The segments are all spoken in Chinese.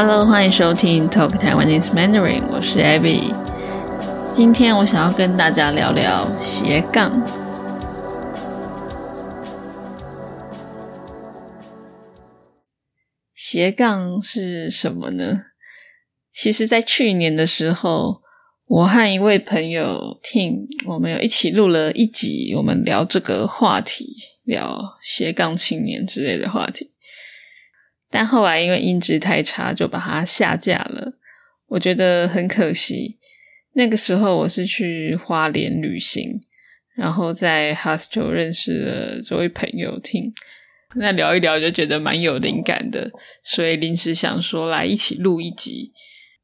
Hello，欢迎收听 Talk Taiwanese Mandarin，我是 Abby。今天我想要跟大家聊聊斜杠。斜杠是什么呢？其实，在去年的时候，我和一位朋友 Tim，我们有一起录了一集，我们聊这个话题，聊斜杠青年之类的话题。但后来因为音质太差，就把它下架了。我觉得很可惜。那个时候我是去花莲旅行，然后在 hostel 认识了这位朋友，听那聊一聊就觉得蛮有灵感的，所以临时想说来一起录一集。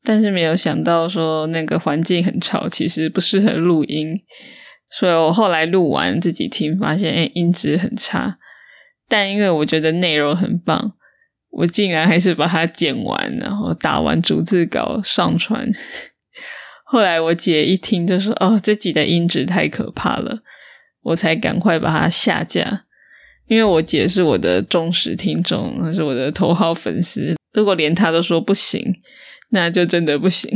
但是没有想到说那个环境很吵，其实不适合录音，所以我后来录完自己听，发现哎音质很差。但因为我觉得内容很棒。我竟然还是把它剪完，然后打完逐字稿上传。后来我姐一听就说：“哦，这集的音质太可怕了。”我才赶快把它下架。因为我姐是我的忠实听众，她是我的头号粉丝。如果连她都说不行，那就真的不行。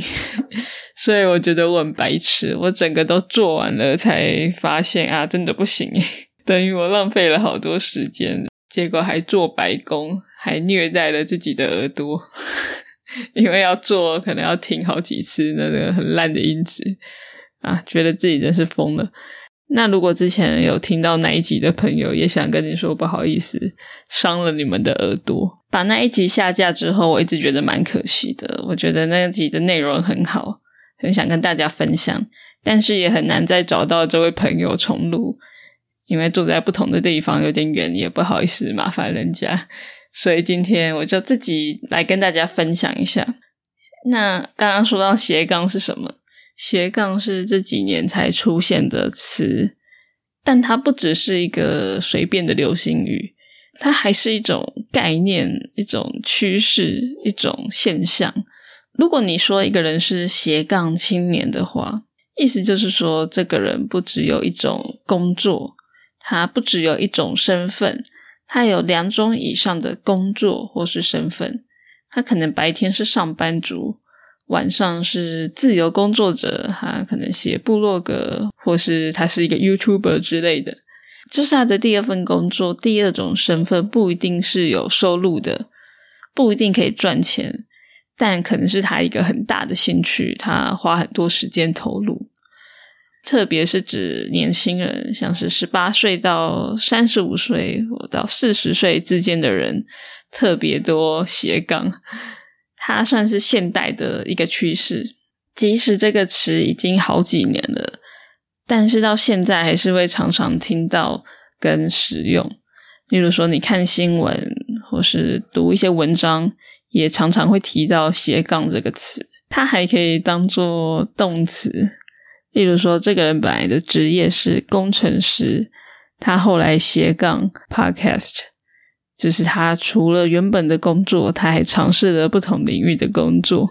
所以我觉得我很白痴，我整个都做完了才发现啊，真的不行，等于我浪费了好多时间，结果还做白工。还虐待了自己的耳朵，因为要做可能要听好几次那个很烂的音质啊，觉得自己真是疯了。那如果之前有听到那一集的朋友，也想跟你说不好意思，伤了你们的耳朵。把那一集下架之后，我一直觉得蛮可惜的。我觉得那一集的内容很好，很想跟大家分享，但是也很难再找到这位朋友重录，因为住在不同的地方有点远，也不好意思麻烦人家。所以今天我就自己来跟大家分享一下。那刚刚说到斜杠是什么？斜杠是这几年才出现的词，但它不只是一个随便的流行语，它还是一种概念、一种趋势、一种现象。如果你说一个人是斜杠青年的话，意思就是说这个人不只有一种工作，他不只有一种身份。他有两种以上的工作或是身份，他可能白天是上班族，晚上是自由工作者，他可能写部落格，或是他是一个 YouTuber 之类的，这是他的第二份工作。第二种身份不一定是有收入的，不一定可以赚钱，但可能是他一个很大的兴趣，他花很多时间投入。特别是指年轻人，像是十八岁到三十五岁或到四十岁之间的人，特别多斜杠。它算是现代的一个趋势。即使这个词已经好几年了，但是到现在还是会常常听到跟使用。例如说，你看新闻或是读一些文章，也常常会提到斜杠这个词。它还可以当做动词。例如说，这个人本来的职业是工程师，他后来斜杠 podcast，就是他除了原本的工作，他还尝试了不同领域的工作。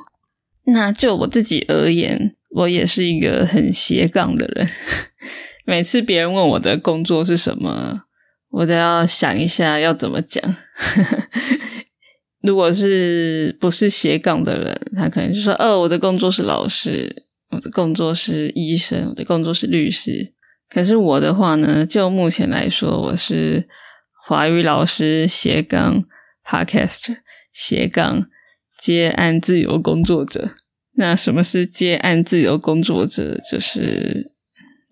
那就我自己而言，我也是一个很斜杠的人。每次别人问我的工作是什么，我都要想一下要怎么讲。如果是不是斜杠的人，他可能就说：“哦，我的工作是老师。”我的工作是医生，我的工作是律师。可是我的话呢，就目前来说，我是华语老师斜杠 Podcast 斜杠接案自由工作者。那什么是接案自由工作者？就是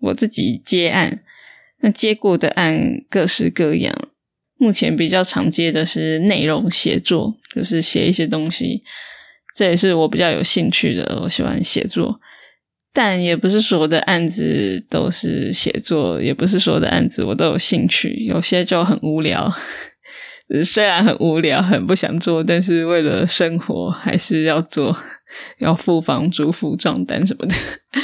我自己接案，那接过的案各式各样。目前比较常接的是内容写作，就是写一些东西，这也是我比较有兴趣的。我喜欢写作。但也不是所有的案子都是写作，也不是所有的案子我都有兴趣，有些就很无聊。虽然很无聊，很不想做，但是为了生活还是要做，要付房租、付账单什么的。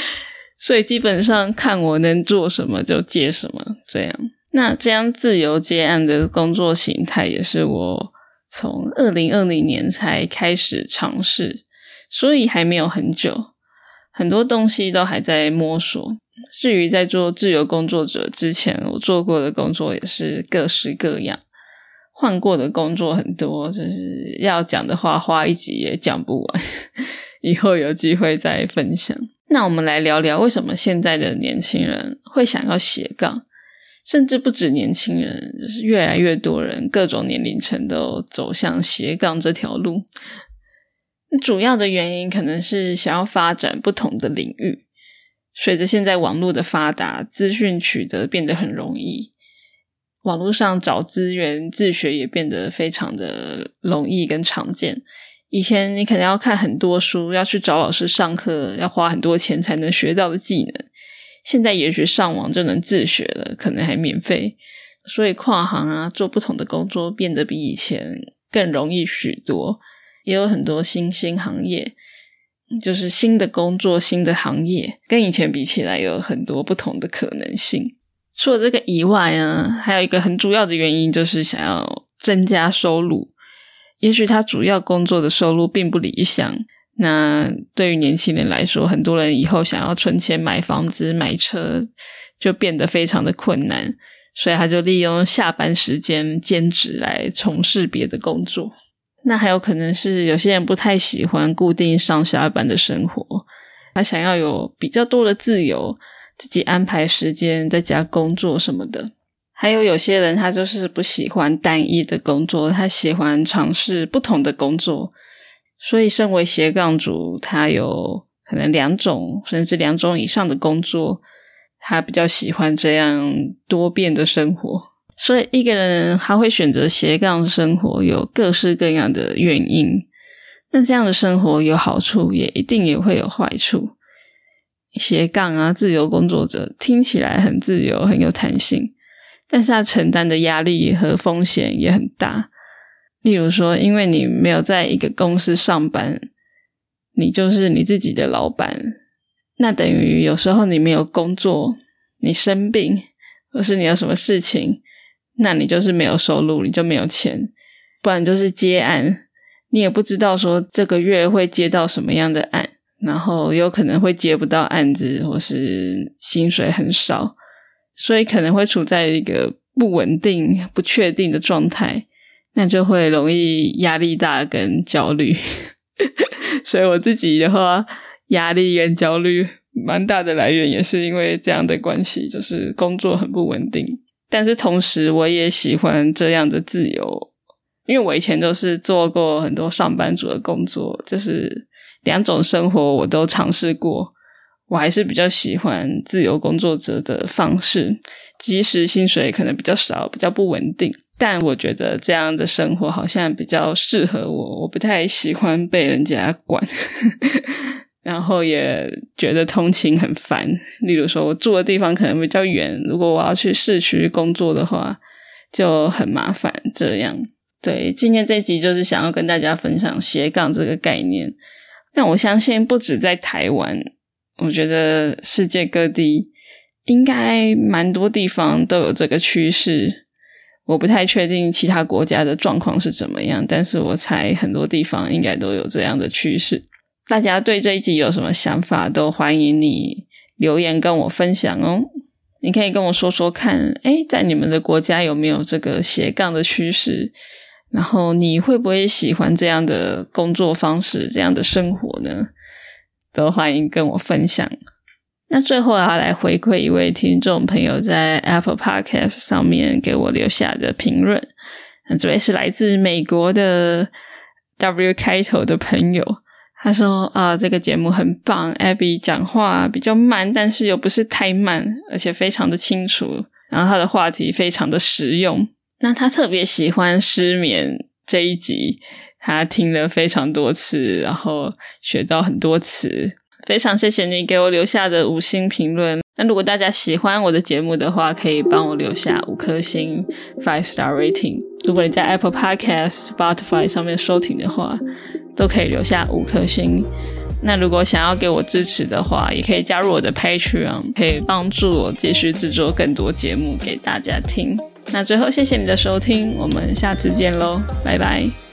所以基本上看我能做什么就接什么，这样。那这样自由接案的工作形态也是我从二零二零年才开始尝试，所以还没有很久。很多东西都还在摸索。至于在做自由工作者之前，我做过的工作也是各式各样。换过的工作很多，就是要讲的话，花一集也讲不完。以后有机会再分享。那我们来聊聊，为什么现在的年轻人会想要斜杠？甚至不止年轻人，就是越来越多人，各种年龄层都走向斜杠这条路。主要的原因可能是想要发展不同的领域。随着现在网络的发达，资讯取得变得很容易，网络上找资源自学也变得非常的容易跟常见。以前你可能要看很多书，要去找老师上课，要花很多钱才能学到的技能。现在也许上网就能自学了，可能还免费，所以跨行啊，做不同的工作变得比以前更容易许多，也有很多新兴行业，就是新的工作、新的行业，跟以前比起来有很多不同的可能性。除了这个以外啊，还有一个很主要的原因就是想要增加收入。也许他主要工作的收入并不理想。那对于年轻人来说，很多人以后想要存钱买房子、买车，就变得非常的困难，所以他就利用下班时间兼职来从事别的工作。那还有可能是有些人不太喜欢固定上下班的生活，他想要有比较多的自由，自己安排时间在家工作什么的。还有有些人他就是不喜欢单一的工作，他喜欢尝试不同的工作。所以，身为斜杠族，他有可能两种甚至两种以上的工作，他比较喜欢这样多变的生活。所以，一个人他会选择斜杠生活，有各式各样的原因。那这样的生活有好处，也一定也会有坏处。斜杠啊，自由工作者听起来很自由，很有弹性，但是他承担的压力和风险也很大。例如说，因为你没有在一个公司上班，你就是你自己的老板，那等于有时候你没有工作，你生病，或是你有什么事情，那你就是没有收入，你就没有钱，不然就是接案，你也不知道说这个月会接到什么样的案，然后有可能会接不到案子，或是薪水很少，所以可能会处在一个不稳定、不确定的状态。那就会容易压力大跟焦虑，所以我自己的话，压力跟焦虑蛮大的来源也是因为这样的关系，就是工作很不稳定。但是同时，我也喜欢这样的自由，因为我以前都是做过很多上班族的工作，就是两种生活我都尝试过，我还是比较喜欢自由工作者的方式，即使薪水可能比较少，比较不稳定。但我觉得这样的生活好像比较适合我，我不太喜欢被人家管，然后也觉得通勤很烦。例如说，我住的地方可能比较远，如果我要去市区工作的话，就很麻烦。这样，对，今天这集就是想要跟大家分享斜杠这个概念。但我相信，不止在台湾，我觉得世界各地应该蛮多地方都有这个趋势。我不太确定其他国家的状况是怎么样，但是我猜很多地方应该都有这样的趋势。大家对这一集有什么想法，都欢迎你留言跟我分享哦。你可以跟我说说看，诶，在你们的国家有没有这个斜杠的趋势？然后你会不会喜欢这样的工作方式、这样的生活呢？都欢迎跟我分享。那最后要来回馈一位听众朋友在 Apple Podcast 上面给我留下的评论。那这位是来自美国的 W 开头的朋友，他说：“啊，这个节目很棒，Abby 讲话比较慢，但是又不是太慢，而且非常的清楚。然后他的话题非常的实用。那他特别喜欢失眠这一集，他听了非常多次，然后学到很多词。”非常谢谢你给我留下的五星评论。那如果大家喜欢我的节目的话，可以帮我留下五颗星 （five star rating）。如果你在 Apple Podcast、Spotify 上面收听的话，都可以留下五颗星。那如果想要给我支持的话，也可以加入我的 Patreon，可以帮助我继续制作更多节目给大家听。那最后，谢谢你的收听，我们下次见喽，拜拜。